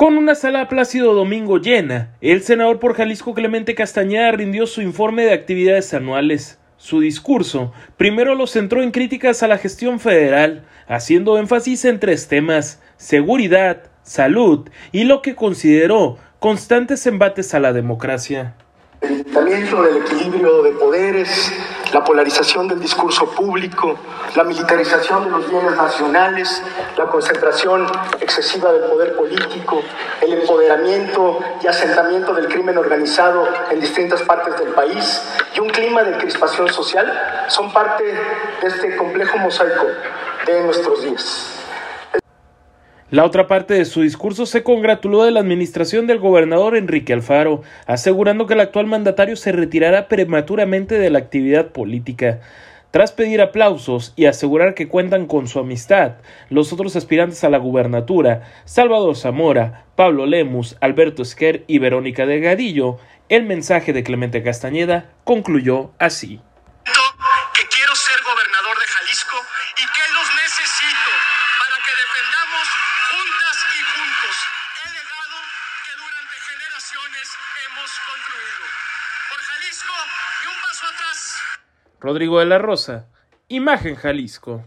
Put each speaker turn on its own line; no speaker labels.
Con una sala Plácido Domingo llena, el senador por Jalisco Clemente Castañeda rindió su informe de actividades anuales. Su discurso primero lo centró en críticas a la gestión federal, haciendo énfasis en tres temas seguridad, salud y lo que consideró constantes embates a la democracia.
El del equilibrio de poderes, la polarización del discurso público, la militarización de los bienes nacionales, la concentración excesiva del poder político, el empoderamiento y asentamiento del crimen organizado en distintas partes del país y un clima de crispación social son parte de este complejo mosaico de nuestros días.
La otra parte de su discurso se congratuló de la administración del gobernador Enrique Alfaro, asegurando que el actual mandatario se retirará prematuramente de la actividad política. Tras pedir aplausos y asegurar que cuentan con su amistad, los otros aspirantes a la gubernatura, Salvador Zamora, Pablo Lemus, Alberto Esquer y Verónica Delgadillo, el mensaje de Clemente Castañeda concluyó así.
Que quiero ser gobernador de Jalisco y que los necesito que defendamos juntas y juntos el legado que durante generaciones hemos construido. Por Jalisco y un paso atrás.
Rodrigo de la Rosa, Imagen Jalisco.